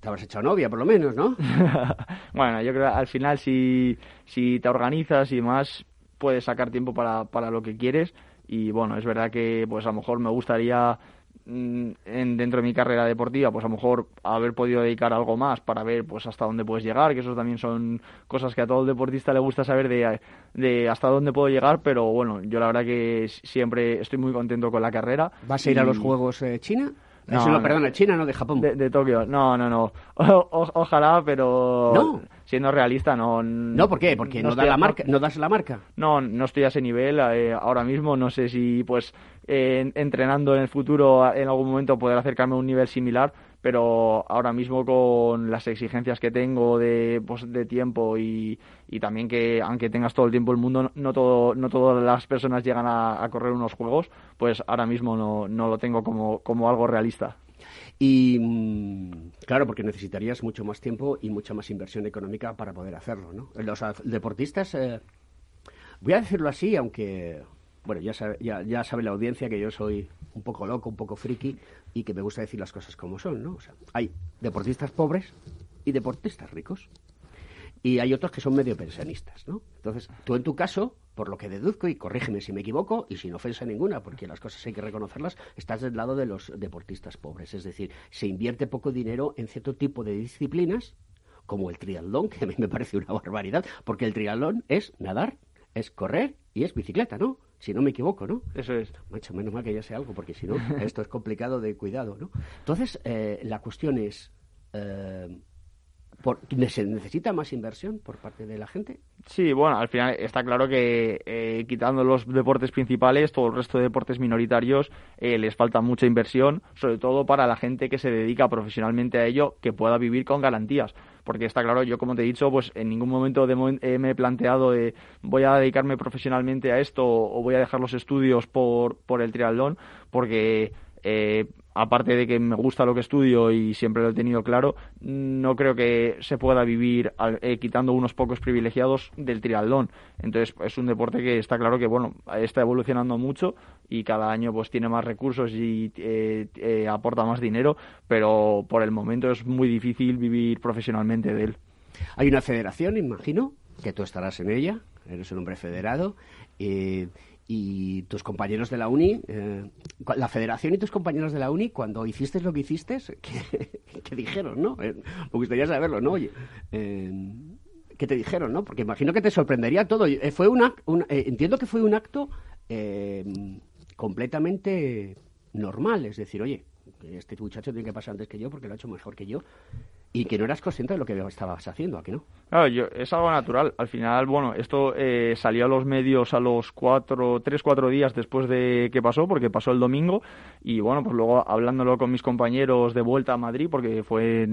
te habrás echado novia por lo menos, ¿no? (laughs) bueno, yo creo que al final si, si te organizas y más, puedes sacar tiempo para, para lo que quieres y bueno, es verdad que pues a lo mejor me gustaría en, dentro de mi carrera deportiva, pues a lo mejor haber podido dedicar algo más para ver pues hasta dónde puedes llegar, que eso también son cosas que a todo el deportista le gusta saber de, de hasta dónde puedo llegar, pero bueno, yo la verdad que siempre estoy muy contento con la carrera. ¿Vas a ir a los Juegos eh, China? No, no, perdona, China, no de Japón. De, Tokio. No, no, no. (laughs) ojalá, pero no. Siendo realista, no. No, ¿por qué? Porque no, da la marca, no das la marca. No, no estoy a ese nivel eh, ahora mismo. No sé si, pues, entrenando en el futuro, en algún momento poder acercarme a un nivel similar pero ahora mismo con las exigencias que tengo de, pues, de tiempo y, y, también que aunque tengas todo el tiempo el mundo, no, todo, no todas las personas llegan a, correr unos juegos, pues ahora mismo no, no lo tengo como, como algo realista. Y mm, claro, porque necesitarías mucho más tiempo y mucha más inversión económica para poder hacerlo, ¿no? Los deportistas, eh, voy a decirlo así, aunque bueno, ya sabe, ya, ya sabe la audiencia que yo soy un poco loco, un poco friki y que me gusta decir las cosas como son, ¿no? O sea, hay deportistas pobres y deportistas ricos. Y hay otros que son medio pensionistas, ¿no? Entonces, tú en tu caso, por lo que deduzco, y corrígeme si me equivoco, y sin ofensa ninguna, porque las cosas hay que reconocerlas, estás del lado de los deportistas pobres. Es decir, se invierte poco dinero en cierto tipo de disciplinas, como el triatlón, que a mí me parece una barbaridad, porque el triatlón es nadar, es correr y es bicicleta, ¿no? si no me equivoco, ¿no? Eso es. Macho, menos mal que ya sé algo, porque si no, esto es complicado de cuidado, ¿no? Entonces, eh, la cuestión es, eh, ¿se necesita más inversión por parte de la gente? Sí, bueno, al final está claro que eh, quitando los deportes principales, todo el resto de deportes minoritarios les falta mucha inversión, sobre todo para la gente que se dedica profesionalmente a ello, que pueda vivir con garantías porque está claro, yo como te he dicho, pues en ningún momento eh, me he planteado de voy a dedicarme profesionalmente a esto o voy a dejar los estudios por, por el triatlón, porque eh, aparte de que me gusta lo que estudio y siempre lo he tenido claro, no creo que se pueda vivir eh, quitando unos pocos privilegiados del triatlón. Entonces es un deporte que está claro que bueno está evolucionando mucho y cada año pues tiene más recursos y eh, eh, aporta más dinero, pero por el momento es muy difícil vivir profesionalmente de él. Hay una federación, imagino, que tú estarás en ella, eres un hombre federado y tus compañeros de la uni, eh, la federación y tus compañeros de la uni, cuando hiciste lo que hiciste, (laughs) ¿qué, dijeron, no? Eh, me gustaría saberlo, ¿no? Oye, eh, ¿qué te dijeron, no? Porque imagino que te sorprendería todo. fue una, entiendo que fue un acto completamente normal, es decir, oye, este muchacho tiene que pasar antes que yo porque lo ha hecho mejor que yo y que no eras consciente de lo que estabas haciendo, ¿a que no? Claro, yo, es algo natural. Al final, bueno, esto eh, salió a los medios a los cuatro, tres, cuatro días después de que pasó, porque pasó el domingo, y bueno, pues luego hablándolo con mis compañeros de vuelta a Madrid, porque fue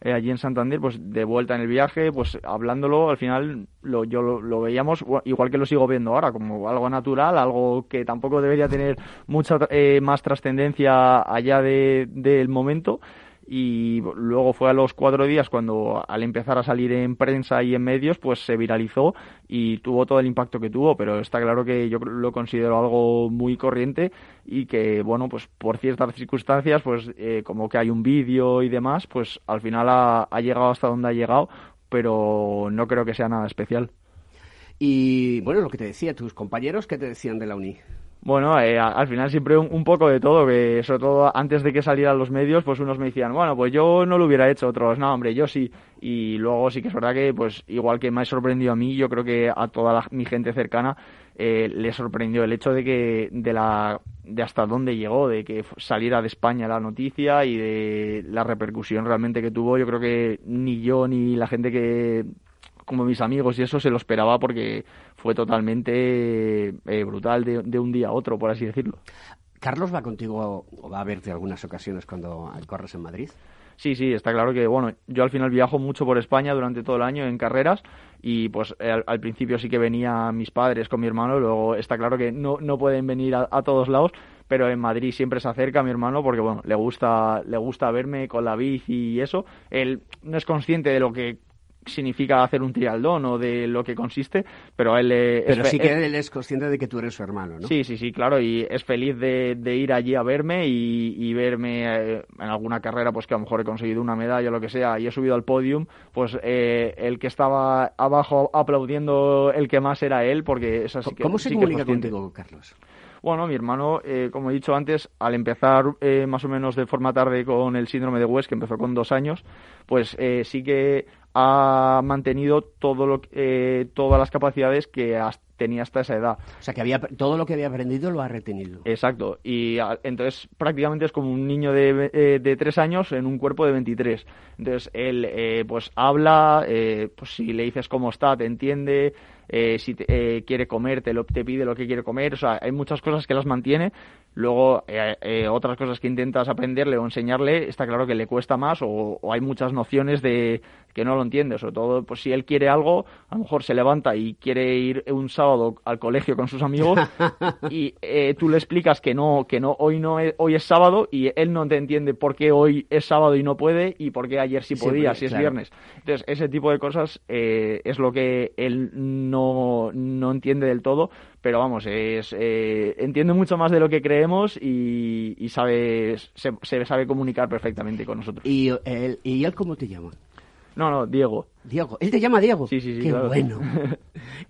eh, allí en Santander, pues de vuelta en el viaje, pues hablándolo, al final lo, yo lo, veíamos igual que lo sigo viendo ahora, como algo natural, algo que tampoco debería tener mucha eh, más trascendencia allá del momento y luego fue a los cuatro días cuando al empezar a salir en prensa y en medios pues se viralizó y tuvo todo el impacto que tuvo pero está claro que yo lo considero algo muy corriente y que bueno pues por ciertas circunstancias pues eh, como que hay un vídeo y demás pues al final ha, ha llegado hasta donde ha llegado pero no creo que sea nada especial. Y bueno lo que te decía tus compañeros qué te decían de la uni bueno, eh, al final siempre un, poco de todo, que sobre todo antes de que salieran los medios, pues unos me decían, bueno, pues yo no lo hubiera hecho, otros, no, hombre, yo sí. Y luego sí que es verdad que, pues igual que me ha sorprendido a mí, yo creo que a toda mi gente cercana eh, le sorprendió el hecho de que, de la, de hasta dónde llegó, de que saliera de España la noticia y de la repercusión realmente que tuvo. Yo creo que ni yo ni la gente que como mis amigos y eso se lo esperaba porque fue totalmente eh, brutal de, un día a otro, por así decirlo. ¿Carlos va contigo o va a verte algunas ocasiones cuando corres en Madrid? Sí, sí, está claro que, bueno, yo al final viajo mucho por España durante todo el año en carreras y pues al, principio sí que venían mis padres con mi hermano, luego está claro que no, no pueden venir a, a, todos lados, pero en Madrid siempre se acerca mi hermano porque, bueno, le gusta, le gusta verme con la bici y eso. Él no es consciente de lo que significa hacer un trialdón o de lo que consiste, pero él Pero sí que él es consciente de que tú eres su hermano, ¿no? Sí, sí, sí, claro, y es feliz de, ir allí a verme y, verme eh, en alguna carrera, pues que a lo mejor he conseguido una medalla o lo que sea, y he subido al podium, pues eh, el que estaba abajo aplaudiendo el que más era él, porque es así que... ¿Cómo se comunica contigo, Carlos? Bueno, mi hermano, eh, como he dicho antes, al empezar más o menos de forma tarde con el síndrome de West, que empezó con dos años, pues sí que ha mantenido todo lo, eh, todas las capacidades que tenía hasta esa edad. O sea, que había, todo lo que había aprendido lo ha retenido. Exacto. Y entonces prácticamente es como un niño de, eh, de tres años en un cuerpo de 23. Entonces él eh, pues habla, pues si le dices cómo está, te entiende, si quiere comer, te, lo, te pide lo que quiere comer. O sea, hay muchas cosas que las mantiene, Luego, eh, eh, otras cosas que intentas aprenderle o enseñarle, está claro que le cuesta más o, hay muchas nociones de que no lo entiende. Sobre todo, pues si él quiere algo, a lo mejor se levanta y quiere ir un sábado al colegio con sus amigos (laughs) y eh, tú le explicas que no, que no, hoy no es, hoy es sábado y él no te entiende por qué hoy es sábado y no puede y por qué ayer sí podía, si es viernes. Entonces, ese tipo de cosas es lo que él no, no entiende del todo pero vamos, es, eh, entiende mucho más de lo que creemos y, y sabe, se, sabe comunicar perfectamente con nosotros. ¿Y él, ¿Y él cómo te llama? No, no, Diego. Diego, él te llama Diego. Sí, sí, sí. Qué bueno.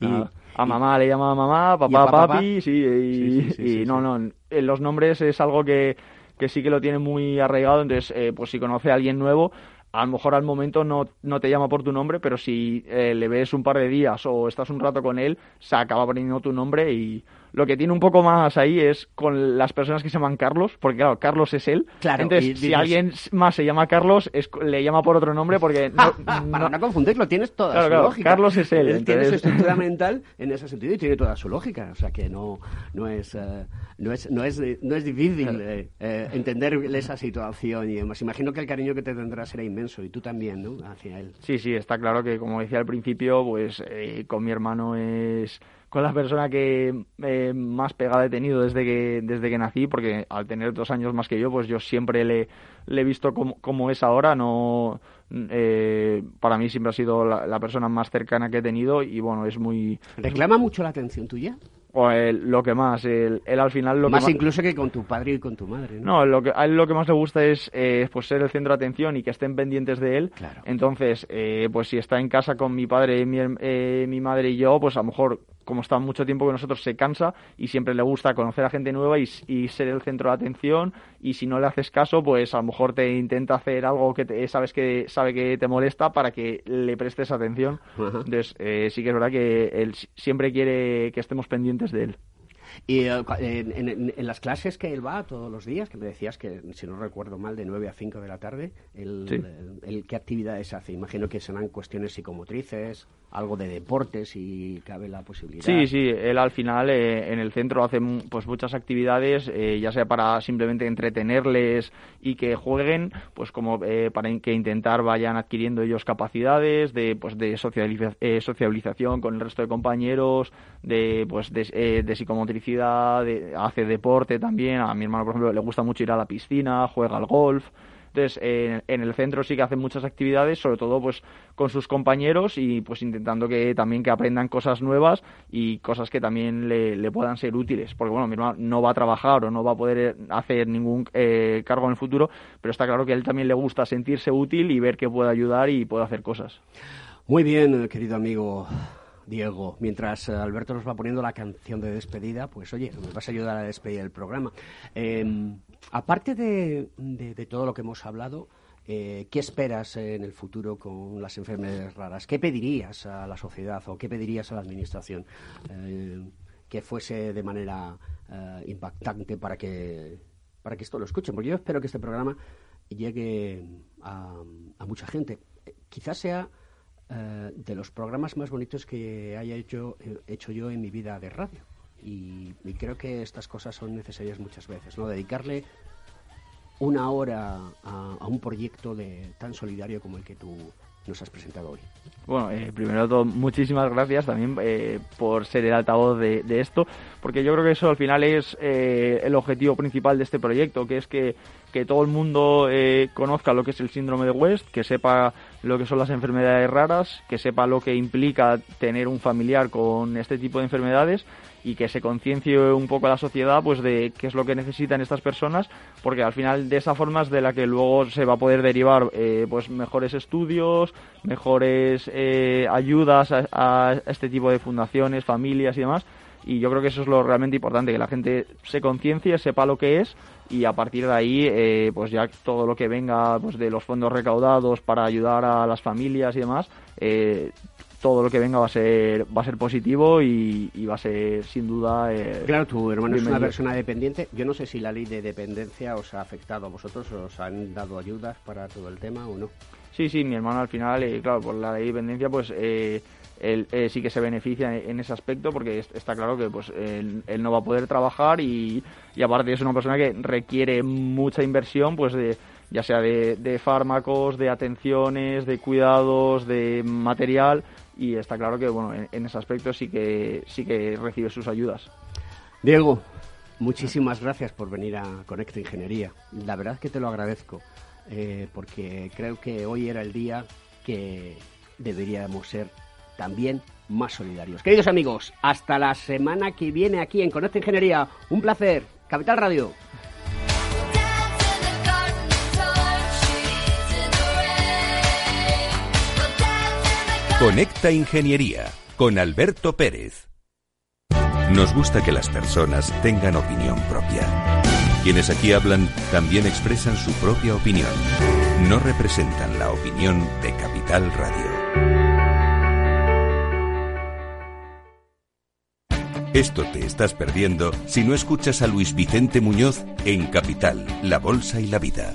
(laughs) a mamá le llama mamá, papá, papi, sí, y, no, no, los nombres es algo que, que sí que lo tiene muy arraigado, entonces, eh, pues si conoce a alguien nuevo, a lo mejor al momento no, no te llama por tu nombre, pero si eh, le ves un par de días o estás un rato con él, se acaba poniendo tu nombre y lo que tiene un poco más ahí es con las personas que se llaman Carlos, porque claro, Carlos es él. Claro, Entonces, si alguien más se llama Carlos, le llama por otro nombre porque... (laughs) No, Para no, confundirlo, tienes toda su lógica. Carlos es él. Tiene su estructura (laughs) mental en ese sentido y tiene toda su lógica. O sea que no, no, es, eh, no, es, no, es, no es difícil eh, eh, entender esa situación y además imagino que el cariño que te tendrá será inmenso y tú también, ¿no? Hacia él. Sí, sí, está claro que como decía al principio, pues con mi hermano es con la persona que eh, más pegada he tenido desde que, desde que nací, porque al tener dos años más que yo, pues yo siempre le, he visto como, como, es ahora, no eh, para mí siempre ha sido la, persona más cercana que he tenido y bueno, es muy... ¿Reclama mucho la atención tuya? O lo que más, él, al final lo más que incluso que con tu padre y con tu madre. No, lo que, a él lo que más le gusta es eh, pues ser el centro de atención y que estén pendientes de él. Claro. Entonces, eh, pues si está en casa con mi padre, mi, eh, mi madre y yo, pues a lo mejor como está mucho tiempo con nosotros, se cansa y siempre le gusta conocer a gente nueva y, ser el centro de atención. Y si no le haces caso, pues a lo mejor te intenta hacer algo que te, sabes que sabe que te molesta para que le prestes atención. Entonces, eh, sí que es verdad que él siempre quiere que estemos pendientes de él. Y eh, en, las clases que él va todos los días, que me decías que, si no recuerdo mal, de 9 a 5 de la tarde, el, ¿qué actividades hace? Imagino que serán cuestiones psicomotrices algo de deportes y cabe la posibilidad. Sí, sí, él al final eh, en el centro hace pues muchas actividades, eh, ya sea para simplemente entretenerles y que jueguen, pues como eh, para que intentar vayan adquiriendo ellos capacidades de pues de socialización con el resto de compañeros, de pues de, de psicomotricidad, hace deporte también. A mi hermano, por ejemplo, le gusta mucho ir a la piscina, juega al golf. Entonces, en el centro sí que hacen muchas actividades, sobre todo pues con sus compañeros y pues intentando que también que aprendan cosas nuevas y cosas que también le, puedan ser útiles. Porque bueno, mi hermano no va a trabajar o no va a poder hacer ningún eh, cargo en el futuro, pero está claro que a él también le gusta sentirse útil y ver que puede ayudar y puede hacer cosas. Muy bien, querido amigo. Diego, mientras Alberto nos va poniendo la canción de despedida, pues oye, me vas a ayudar a despedir el programa. Em, Aparte de, todo lo que hemos hablado, eh, ¿qué esperas en el futuro con las enfermedades raras? ¿Qué pedirías a la sociedad o qué pedirías a la Administración eh, que fuese de manera eh, impactante para que, para que esto lo escuchen? Porque yo espero que este programa llegue a, mucha gente. Quizás sea de los programas más bonitos que haya hecho, hecho yo en mi vida de radio. Y, creo que estas cosas son necesarias muchas veces, ¿no? Dedicarle una hora a, un proyecto de tan solidario como el que tú nos has presentado hoy. Bueno, eh, primero de todo, muchísimas gracias también eh, por ser el altavoz de, esto, porque yo creo que eso al final es eh, el objetivo principal de este proyecto, que es que, que todo el mundo conozca lo que es el síndrome de West, que sepa lo que son las enfermedades raras, que sepa lo que implica tener un familiar con este tipo de enfermedades y que se conciencie un poco a la sociedad pues de qué es lo que necesitan estas personas porque al final de esa forma es de la que luego se va a poder derivar eh, pues mejores estudios mejores eh, ayudas a, este tipo de fundaciones familias y demás. Y yo creo que eso es lo realmente importante que la gente se conciencie sepa lo que es y a partir de ahí eh, pues ya todo lo que venga pues de los fondos recaudados para ayudar a las familias y demás todo lo que venga va a ser va a ser positivo y, va a ser sin duda eh, claro tu hermano es una persona dependiente. Yo no sé si la ley de dependencia os ha afectado a vosotros os han dado ayudas para todo el tema o no. Sí sí mi hermano al final eh, claro por la ley de dependencia pues eh, él sí que se beneficia en ese aspecto porque está claro que pues él, no va a poder trabajar y, y aparte es una persona que requiere mucha inversión pues de ya sea de, de fármacos, de atenciones, de cuidados, de material y está claro que bueno en, ese aspecto sí que sí que recibe sus ayudas. Diego, muchísimas gracias por venir a Conecta Ingeniería. La verdad que te lo agradezco eh, porque creo que hoy era el día que deberíamos ser también más solidarios. Queridos amigos, hasta la semana que viene aquí en Conecta Ingeniería. Un placer. Capital Radio. Conecta Ingeniería con Alberto Pérez. Nos gusta que las personas tengan opinión propia. Quienes aquí hablan también expresan su propia opinión. No representan la opinión de Capital Radio. Esto te estás perdiendo si no escuchas a Luis Vicente Muñoz en Capital, La Bolsa y la Vida.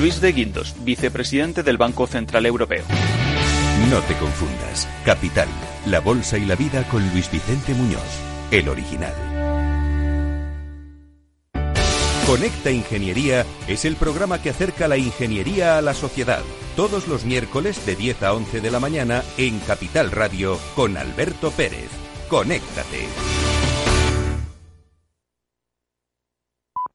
Luis de Guindos, vicepresidente del Banco Central Europeo. No te confundas. Capital, la bolsa y la vida con Luis Vicente Muñoz, el original. Conecta Ingeniería es el programa que acerca la ingeniería a la sociedad. Todos los miércoles de 10 a 11 de la mañana en Capital Radio con Alberto Pérez. Conéctate.